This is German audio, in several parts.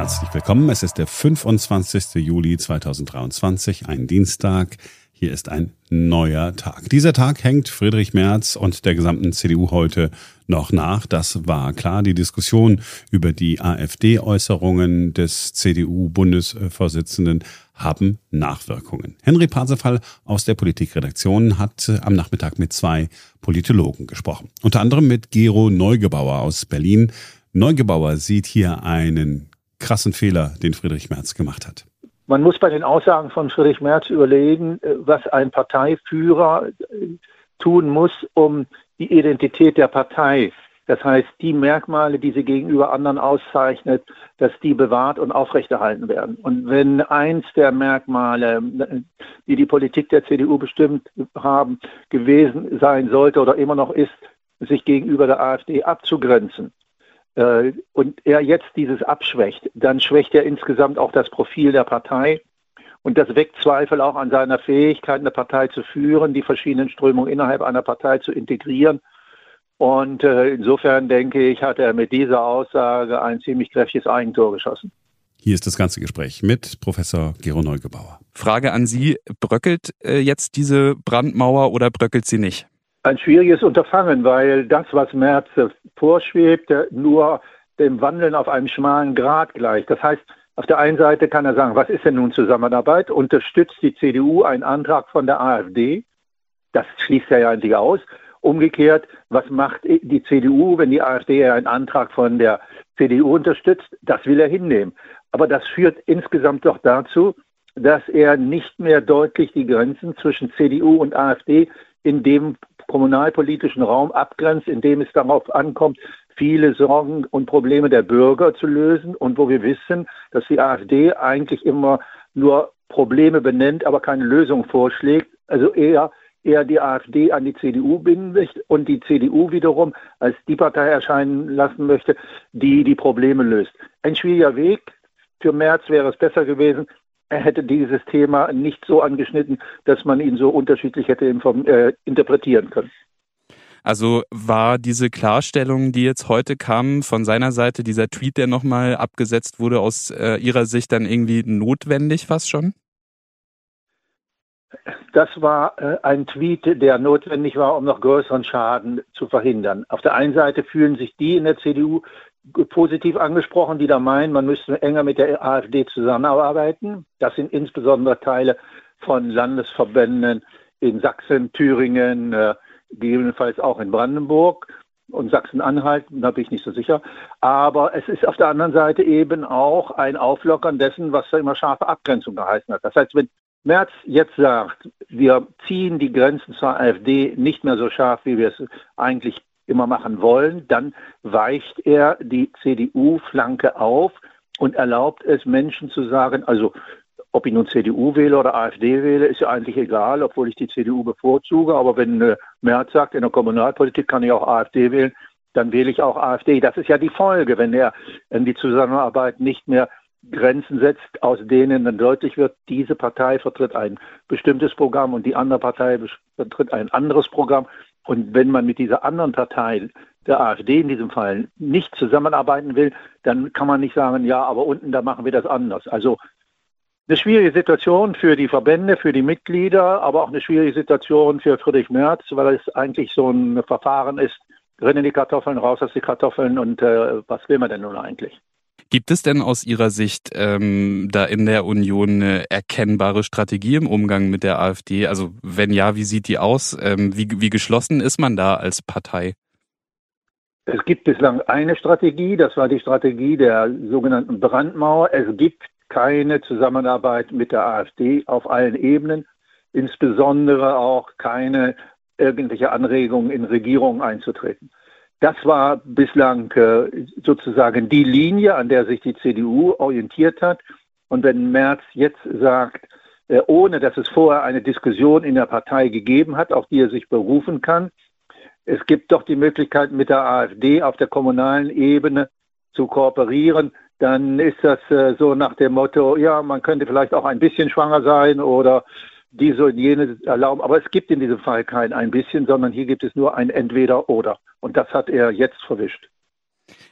Herzlich willkommen. Es ist der 25. Juli 2023, ein Dienstag. Hier ist ein neuer Tag. Dieser Tag hängt Friedrich Merz und der gesamten CDU heute noch nach. Das war klar. Die Diskussion über die AfD-Äußerungen des CDU-Bundesvorsitzenden haben Nachwirkungen. Henry Parsefall aus der Politikredaktion hat am Nachmittag mit zwei Politologen gesprochen. Unter anderem mit Gero Neugebauer aus Berlin. Neugebauer sieht hier einen krassen Fehler, den Friedrich Merz gemacht hat. Man muss bei den Aussagen von Friedrich Merz überlegen, äh, was ein Parteiführer äh, tun muss, um die Identität der Partei, das heißt die Merkmale, die sie gegenüber anderen auszeichnet, dass die bewahrt und aufrechterhalten werden. Und wenn eins der Merkmale, die die Politik der CDU bestimmt haben, gewesen sein sollte oder immer noch ist, sich gegenüber der AfD abzugrenzen, äh, und er jetzt dieses abschwächt, dann schwächt er insgesamt auch das Profil der Partei. Und das weckt Zweifel auch an seiner Fähigkeit, eine Partei zu führen, die verschiedenen Strömungen innerhalb einer Partei zu integrieren. Und äh, insofern denke ich, hat er mit dieser Aussage ein ziemlich kräftiges Eigentor geschossen. Hier ist das ganze Gespräch mit Professor Gero Neugebauer. Frage an Sie, bröckelt äh, jetzt diese Brandmauer oder bröckelt sie nicht? Ein schwieriges Unterfangen, weil das, was Merz vorschwebt, nur dem Wandeln auf einem schmalen Grat gleicht. Das heißt, auf der einen Seite kann er sagen, was ist denn nun Zusammenarbeit? Unterstützt die CDU einen Antrag von der AfD? Das schließt er ja eigentlich aus. Umgekehrt, was macht die CDU, wenn die AfD einen Antrag von der CDU unterstützt? Das will er hinnehmen. Aber das führt insgesamt doch dazu, dass er nicht mehr deutlich die Grenzen zwischen CDU und AfD in dem kommunalpolitischen Raum abgrenzt, in dem es darauf ankommt, viele Sorgen und Probleme der Bürger zu lösen und wo wir wissen, dass die AfD eigentlich immer nur Probleme benennt, aber keine Lösung vorschlägt. Also eher eher die AfD an die CDU binden möchte und die CDU wiederum als die Partei erscheinen lassen möchte, die die Probleme löst. Ein schwieriger Weg. Für März wäre es besser gewesen, hätte dieses Thema nicht so angeschnitten, dass man ihn so unterschiedlich hätte äh, interpretieren können. Also war diese Klarstellung, die jetzt heute kam von seiner Seite, dieser Tweet, der nochmal abgesetzt wurde, aus äh, Ihrer Sicht dann irgendwie notwendig fast schon? Das war äh, ein Tweet, der notwendig war, um noch größeren Schaden zu verhindern. Auf der einen Seite fühlen sich die in der CDU positiv angesprochen, die da meinen, man müsste enger mit der AfD zusammenarbeiten. Das sind insbesondere Teile von Landesverbänden in Sachsen, Thüringen, äh, gegebenenfalls auch in Brandenburg und Sachsen-Anhalt, da bin ich nicht so sicher. Aber es ist auf der anderen Seite eben auch ein Auflockern dessen, was da immer scharfe Abgrenzung geheißen hat. Das heißt, wenn Merz jetzt sagt, wir ziehen die Grenzen zur AfD nicht mehr so scharf, wie wir es eigentlich immer machen wollen, dann weicht er die CDU-Flanke auf und erlaubt es Menschen zu sagen, also ob ich nun CDU wähle oder AfD wähle, ist ja eigentlich egal, obwohl ich die CDU bevorzuge. Aber wenn äh, Merz sagt, in der Kommunalpolitik kann ich auch AfD wählen, dann wähle ich auch AfD. Das ist ja die Folge, wenn er in die Zusammenarbeit nicht mehr Grenzen setzt, aus denen dann deutlich wird, diese Partei vertritt ein bestimmtes Programm und die andere Partei vertritt ein anderes Programm. Und wenn man mit dieser anderen Partei, der AfD in diesem Fall, nicht zusammenarbeiten will, dann kann man nicht sagen, ja, aber unten, da machen wir das anders. Also eine schwierige Situation für die Verbände, für die Mitglieder, aber auch eine schwierige Situation für Friedrich Merz, weil es eigentlich so ein Verfahren ist, rennen die Kartoffeln, raus aus die Kartoffeln und äh, was will man denn nun eigentlich? Gibt es denn aus Ihrer Sicht ähm, da in der Union eine erkennbare Strategie im Umgang mit der AfD? Also wenn ja, wie sieht die aus? Ähm, wie, wie geschlossen ist man da als Partei? Es gibt bislang eine Strategie, das war die Strategie der sogenannten Brandmauer. Es gibt keine Zusammenarbeit mit der AfD auf allen Ebenen, insbesondere auch keine irgendwelche Anregungen in Regierungen einzutreten. Das war bislang äh, sozusagen die Linie, an der sich die CDU orientiert hat. Und wenn Merz jetzt sagt, äh, ohne dass es vorher eine Diskussion in der Partei gegeben hat, auf die er sich berufen kann, es gibt doch die Möglichkeit, mit der AfD auf der kommunalen Ebene zu kooperieren, dann ist das äh, so nach dem Motto, ja, man könnte vielleicht auch ein bisschen schwanger sein oder diese und jene erlauben. Aber es gibt in diesem Fall kein ein bisschen, sondern hier gibt es nur ein Entweder-Oder. Und das hat er jetzt verwischt.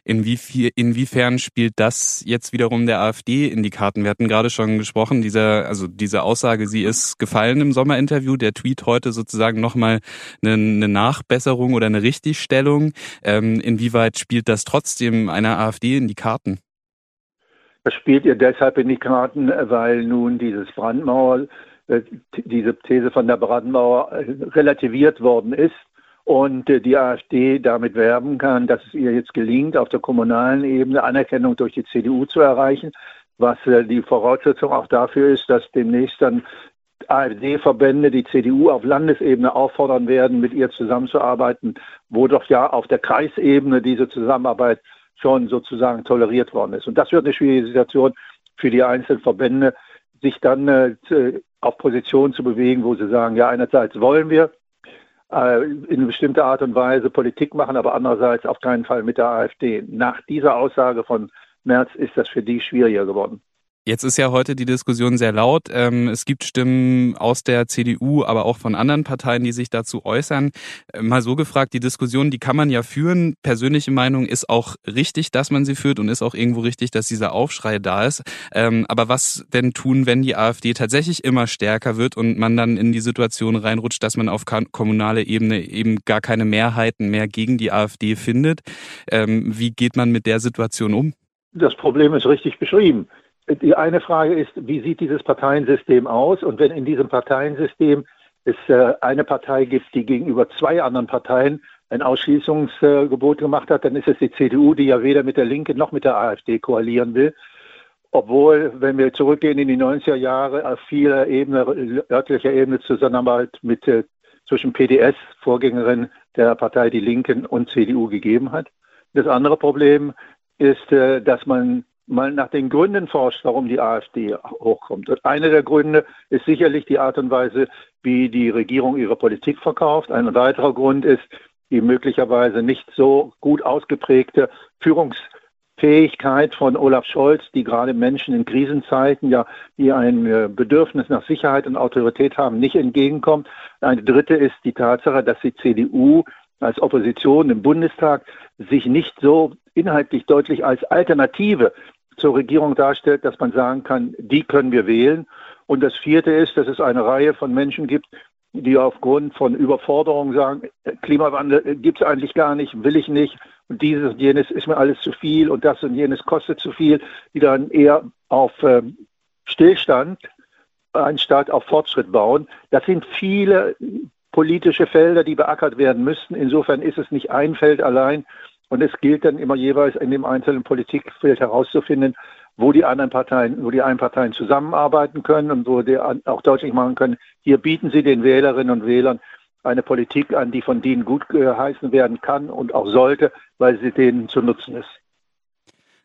Inwie inwiefern spielt das jetzt wiederum der AfD in die Karten? Wir hatten gerade schon gesprochen, dieser, also diese Aussage, sie ist gefallen im Sommerinterview, der Tweet heute sozusagen nochmal eine, eine Nachbesserung oder eine Richtigstellung. Ähm, inwieweit spielt das trotzdem einer AfD in die Karten? Das spielt ihr deshalb in die Karten, weil nun dieses Brandmauer, äh, diese These von der Brandmauer äh, relativiert worden ist und äh, die AfD damit werben kann, dass es ihr jetzt gelingt, auf der kommunalen Ebene Anerkennung durch die CDU zu erreichen, was äh, die Voraussetzung auch dafür ist, dass demnächst dann AfD-Verbände die CDU auf Landesebene auffordern werden, mit ihr zusammenzuarbeiten, wo doch ja auf der Kreisebene diese Zusammenarbeit schon sozusagen toleriert worden ist. Und das wird eine schwierige Situation für die einzelnen Verbände, sich dann äh, auf Positionen zu bewegen, wo sie sagen, ja, einerseits wollen wir äh, in bestimmter Art und Weise Politik machen, aber andererseits auf keinen Fall mit der AfD. Nach dieser Aussage von Merz ist das für die schwieriger geworden. Jetzt ist ja heute die Diskussion sehr laut. Ähm, es gibt Stimmen aus der CDU, aber auch von anderen Parteien, die sich dazu äußern. Äh, mal so gefragt, die Diskussion, die kann man ja führen. Persönliche Meinung ist auch richtig, dass man sie führt und ist auch irgendwo richtig, dass dieser Aufschrei da ist. Ähm, aber was denn tun, wenn die AfD tatsächlich immer stärker wird und man dann in die Situation reinrutscht, dass man auf kommunale Ebene eben gar keine Mehrheiten mehr gegen die AfD findet? Ähm, wie geht man mit der Situation um? Das Problem ist richtig beschrieben. Die eine Frage ist, wie sieht dieses Parteiensystem aus? Und wenn in diesem Parteiensystem es äh, eine Partei gibt, die gegenüber zwei anderen Parteien ein Ausschließungsgebot gemacht hat, dann ist es die CDU, die ja weder mit der Linken noch mit der AfD koalieren will. Obwohl, wenn wir zurückgehen in die 90er Jahre, auf vieler Ebene, örtlicher Ebene Zusammenarbeit mit, äh, zwischen PDS, Vorgängerin der Partei Die Linken und CDU gegeben hat. Das andere Problem ist, äh, dass man mal nach den Gründen forscht, warum die AfD hochkommt. Und einer der Gründe ist sicherlich die Art und Weise, wie die Regierung ihre Politik verkauft. Ein weiterer Grund ist die möglicherweise nicht so gut ausgeprägte Führungsfähigkeit von Olaf Scholz, die gerade Menschen in Krisenzeiten, ja, die ein äh, Bedürfnis nach Sicherheit und Autorität haben, nicht entgegenkommt. Eine dritte ist die Tatsache, dass die CDU als Opposition im Bundestag sich nicht so inhaltlich deutlich als Alternative zur Regierung darstellt, dass man sagen kann, die können wir wählen. Und das vierte ist, dass es eine Reihe von Menschen gibt, die aufgrund von Überforderung sagen, Klimawandel gibt es eigentlich gar nicht, will ich nicht. Und dieses und jenes ist mir alles zu viel und das und jenes kostet zu viel, die dann eher auf ähm, Stillstand anstatt auf Fortschritt bauen. Das sind viele politische Felder, die beackert werden müssten. Insofern ist es nicht ein Feld allein, und es gilt dann immer jeweils in dem einzelnen Politikfeld herauszufinden, wo die anderen Parteien, wo die einen Parteien zusammenarbeiten können und wo die auch deutlich machen können, hier bieten sie den Wählerinnen und Wählern eine Politik an, die von denen gut geheißen werden kann und auch sollte, weil sie denen zu nutzen ist.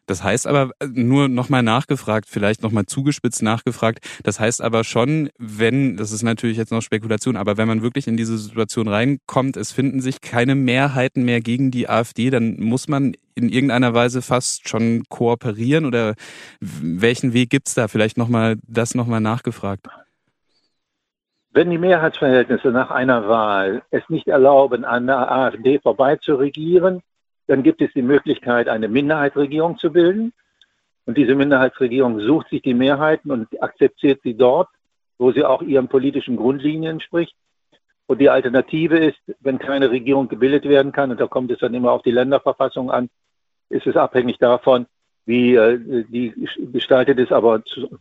Das heißt aber äh, nur nochmal nachgefragt, vielleicht nochmal zugespitzt nachgefragt. Das heißt aber schon, wenn, das ist natürlich jetzt noch Spekulation, aber wenn man wirklich in diese Situation reinkommt, es finden sich keine Mehrheiten mehr gegen die AfD, dann muss man in irgendeiner Weise fast schon kooperieren oder welchen Weg gibt's da? Vielleicht nochmal das nochmal nachgefragt. Wenn die Mehrheitsverhältnisse nach einer Wahl es nicht erlauben, an der AfD vorbei zu regieren, dann gibt es die Möglichkeit, eine Minderheitsregierung zu bilden. Und diese Minderheitsregierung sucht sich die Mehrheiten und akzeptiert sie dort, wo sie auch ihren politischen Grundlinien entspricht. Und die Alternative ist, wenn keine Regierung gebildet werden kann, und da kommt es dann immer auf die Länderverfassung an, ist es abhängig davon, wie äh, die gestaltet ist, aber zu,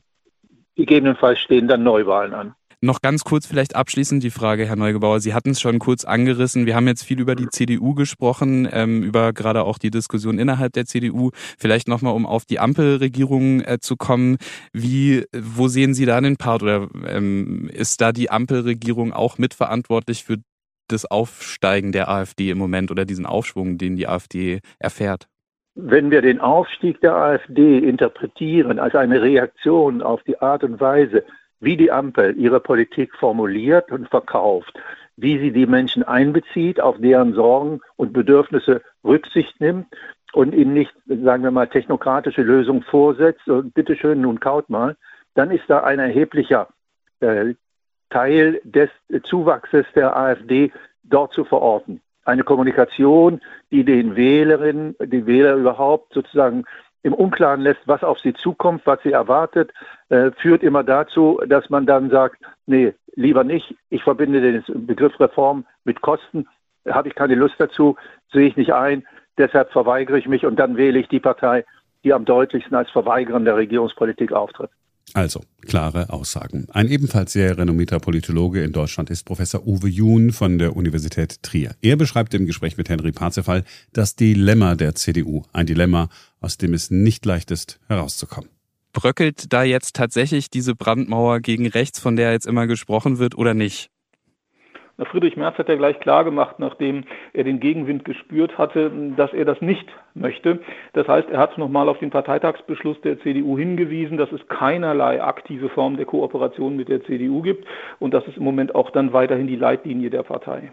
gegebenenfalls stehen dann Neuwahlen an. Noch ganz kurz vielleicht abschließend die Frage, Herr Neugebauer. Sie hatten es schon kurz angerissen. Wir haben jetzt viel über die CDU gesprochen, ähm, über gerade auch die Diskussion innerhalb der CDU. Vielleicht nochmal, um auf die Ampelregierung äh, zu kommen. Wie, wo sehen Sie da den Part oder ähm, ist da die Ampelregierung auch mitverantwortlich für das Aufsteigen der AfD im Moment oder diesen Aufschwung, den die AfD erfährt? Wenn wir den Aufstieg der AfD interpretieren als eine Reaktion auf die Art und Weise, wie die Ampel ihre Politik formuliert und verkauft, wie sie die Menschen einbezieht, auf deren Sorgen und Bedürfnisse Rücksicht nimmt und ihnen nicht, sagen wir mal, technokratische Lösungen vorsetzt und bitteschön, nun kaut mal, dann ist da ein erheblicher äh, Teil des Zuwachses der AfD dort zu verorten. eine Kommunikation, die den Wählerinnen, die Wähler überhaupt sozusagen im Unklaren lässt, was auf sie zukommt, was sie erwartet, äh, führt immer dazu, dass man dann sagt, nee, lieber nicht. Ich verbinde den Begriff Reform mit Kosten, habe ich keine Lust dazu, sehe ich nicht ein. Deshalb verweigere ich mich und dann wähle ich die Partei, die am deutlichsten als Verweigerin der Regierungspolitik auftritt. Also, klare Aussagen. Ein ebenfalls sehr renommierter Politologe in Deutschland ist Professor Uwe Jun von der Universität Trier. Er beschreibt im Gespräch mit Henry Parzefall das Dilemma der CDU. Ein Dilemma, aus dem es nicht leicht ist, herauszukommen. Bröckelt da jetzt tatsächlich diese Brandmauer gegen rechts, von der jetzt immer gesprochen wird, oder nicht? Friedrich Merz hat ja gleich klargemacht, nachdem er den Gegenwind gespürt hatte, dass er das nicht möchte. Das heißt, er hat nochmal auf den Parteitagsbeschluss der CDU hingewiesen, dass es keinerlei aktive Form der Kooperation mit der CDU gibt und das ist im Moment auch dann weiterhin die Leitlinie der Partei.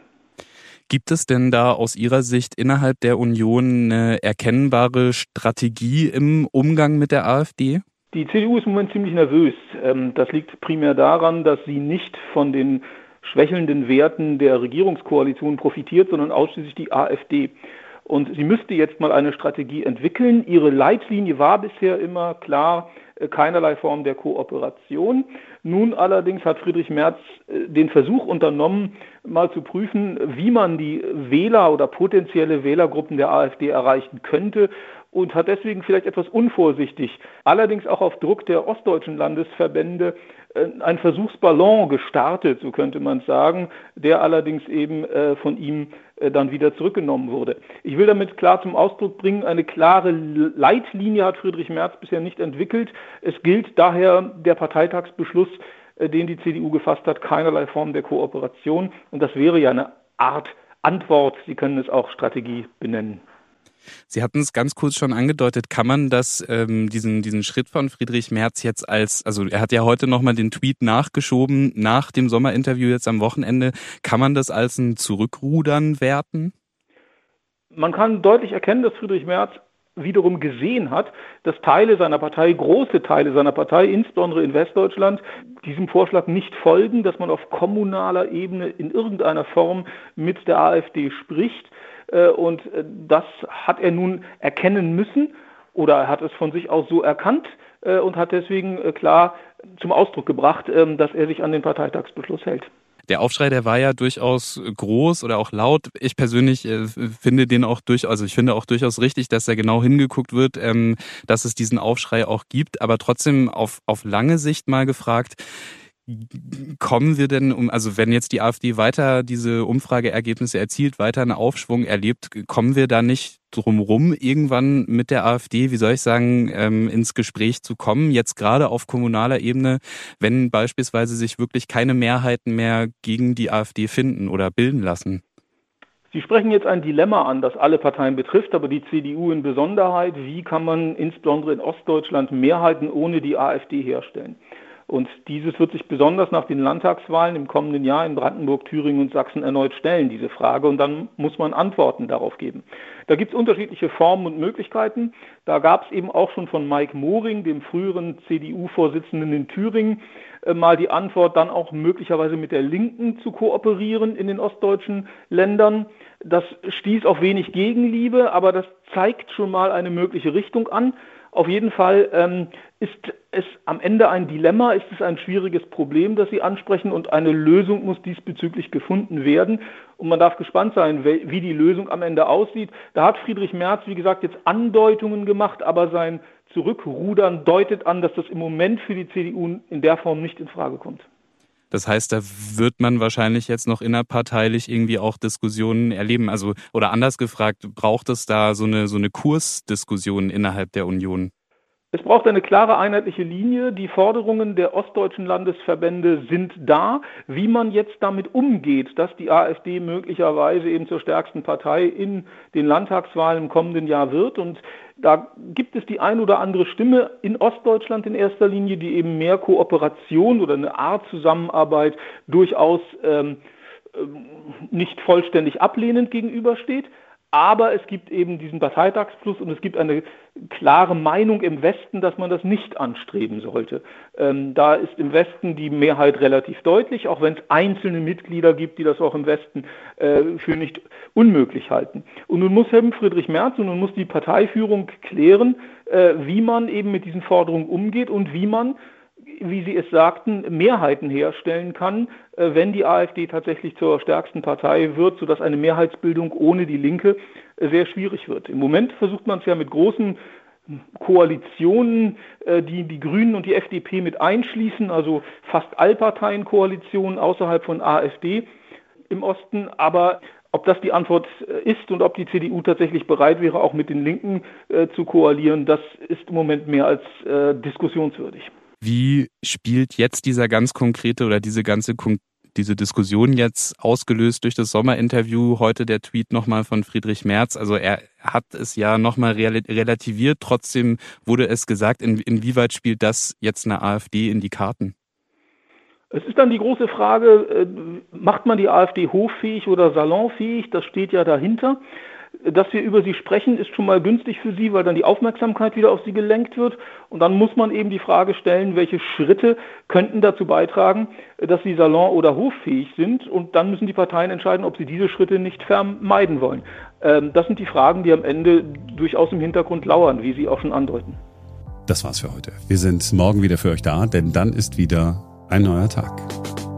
Gibt es denn da aus Ihrer Sicht innerhalb der Union eine erkennbare Strategie im Umgang mit der AfD? Die CDU ist im Moment ziemlich nervös. Ähm, das liegt primär daran, dass sie nicht von den schwächelnden Werten der Regierungskoalition profitiert, sondern ausschließlich die AfD. Und sie müsste jetzt mal eine Strategie entwickeln. Ihre Leitlinie war bisher immer klar, äh, keinerlei Form der Kooperation. Nun allerdings hat Friedrich Merz äh, den Versuch unternommen, mal zu prüfen, wie man die Wähler oder potenzielle Wählergruppen der AfD erreichen könnte und hat deswegen vielleicht etwas unvorsichtig, allerdings auch auf Druck der ostdeutschen Landesverbände, äh, einen Versuchsballon gestartet, so könnte man sagen, der allerdings eben äh, von ihm äh, dann wieder zurückgenommen wurde. Ich will damit klar zum Ausdruck bringen, eine klare Leitlinie hat Friedrich Merz bisher nicht entwickelt. Es gilt daher der Parteitagsbeschluss, den die CDU gefasst hat, keinerlei Form der Kooperation. Und das wäre ja eine Art Antwort. Sie können es auch Strategie benennen. Sie hatten es ganz kurz schon angedeutet. Kann man das, ähm, diesen, diesen Schritt von Friedrich Merz jetzt als, also er hat ja heute nochmal den Tweet nachgeschoben nach dem Sommerinterview jetzt am Wochenende. Kann man das als ein Zurückrudern werten? Man kann deutlich erkennen, dass Friedrich Merz wiederum gesehen hat, dass Teile seiner Partei, große Teile seiner Partei, insbesondere in Westdeutschland, diesem Vorschlag nicht folgen, dass man auf kommunaler Ebene in irgendeiner Form mit der AfD spricht. Äh, und äh, das hat er nun erkennen müssen oder er hat es von sich aus so erkannt äh, und hat deswegen klar zum Ausdruck gebracht, ähm, dass er sich an den Parteitagsbeschluss hält. Der Aufschrei, der war ja durchaus groß oder auch laut. Ich persönlich äh, finde den auch durch, also ich finde auch durchaus richtig, dass da genau hingeguckt wird, ähm, dass es diesen Aufschrei auch gibt. Aber trotzdem auf, auf lange Sicht mal gefragt, kommen wir denn um, also wenn jetzt die AfD weiter diese Umfrageergebnisse erzielt, weiter einen Aufschwung erlebt, kommen wir da nicht drumrum, irgendwann mit der AfD, wie soll ich sagen, ähm, ins Gespräch zu kommen, jetzt gerade auf kommunaler Ebene, wenn beispielsweise sich wirklich keine Mehrheiten mehr gegen die AfD finden oder bilden lassen? Sie sprechen jetzt ein Dilemma an, das alle Parteien betrifft, aber die CDU in Besonderheit. Wie kann man insbesondere in Ostdeutschland Mehrheiten ohne die AfD herstellen? Und dieses wird sich besonders nach den Landtagswahlen im kommenden Jahr in Brandenburg, Thüringen und Sachsen erneut stellen, diese Frage. Und dann muss man Antworten darauf geben. Da gibt es unterschiedliche Formen und Möglichkeiten. Da gab es eben auch schon von Mike Moring, dem früheren CDU-Vorsitzenden in Thüringen, äh, mal die Antwort, dann auch möglicherweise mit der Linken zu kooperieren in den ostdeutschen Ländern. Das stieß auf wenig Gegenliebe, aber das zeigt schon mal eine mögliche Richtung an. Auf jeden Fall ähm, ist es am Ende ein Dilemma, ist es ein schwieriges Problem, das Sie ansprechen und eine Lösung muss diesbezüglich gefunden werden. Und man darf gespannt sein, wie die Lösung am Ende aussieht. Da hat Friedrich Merz, wie gesagt, jetzt Andeutungen gemacht, aber sein Zurückrudern deutet an, dass das im Moment für die CDU in der Form nicht in Frage kommt. Das heißt, da wird man wahrscheinlich jetzt noch innerparteilich irgendwie auch Diskussionen erleben. Also, oder anders gefragt, braucht es da so eine, so eine Kursdiskussion innerhalb der Union? Es braucht eine klare einheitliche Linie. Die Forderungen der ostdeutschen Landesverbände sind da. Wie man jetzt damit umgeht, dass die AfD möglicherweise eben zur stärksten Partei in den Landtagswahlen im kommenden Jahr wird. Und da gibt es die ein oder andere Stimme in Ostdeutschland in erster Linie, die eben mehr Kooperation oder eine Art Zusammenarbeit durchaus ähm, ähm nicht vollständig ablehnend gegenübersteht. Aber es gibt eben diesen Parteitagsplus und es gibt eine klare Meinung im Westen, dass man das nicht anstreben sollte. Ähm, da ist im Westen die Mehrheit relativ deutlich, auch wenn es einzelne Mitglieder gibt, die das auch im Westen äh, für nicht unmöglich halten. Und nun muss Herr Friedrich Merz und nun muss die Parteiführung klären, äh, wie man eben mit diesen Forderungen umgeht und wie man wie Sie es sagten, Mehrheiten herstellen kann, äh, wenn die AfD tatsächlich zur stärksten Partei wird, sodass eine Mehrheitsbildung ohne die Linke äh, sehr schwierig wird. Im Moment versucht man es ja mit großen Koalitionen, äh, die die Grünen und die FDP mit einschließen, also fast Allparteienkoalitionen außerhalb von AfD im Osten. Aber ob das die Antwort ist und ob die CDU tatsächlich bereit wäre, auch mit den Linken zu koalieren, das ist im Moment mehr als diskussionswürdig. Wie spielt jetzt dieser ganz konkrete oder diese ganze diese Diskussion jetzt ausgelöst durch das Sommerinterview, heute der Tweet nochmal von Friedrich Merz. Also er hat es ja nochmal relativiert, trotzdem wurde es gesagt, in, inwieweit spielt das jetzt eine AfD in die Karten? Es ist dann die große Frage, äh, macht man die AfD hoffähig oder salonfähig? Das steht ja dahinter dass wir über sie sprechen, ist schon mal günstig für sie, weil dann die Aufmerksamkeit wieder auf sie gelenkt wird. Und dann muss man eben die Frage stellen, welche Schritte könnten dazu beitragen, dass sie salon- oder hoffähig sind. Und dann müssen die Parteien entscheiden, ob sie diese Schritte nicht vermeiden wollen. Ähm, das sind die Fragen, die am Ende durchaus im Hintergrund lauern, wie Sie auch schon andeuten. Das war's für heute. Wir sind morgen wieder für euch da, denn dann ist wieder ein neuer Tag.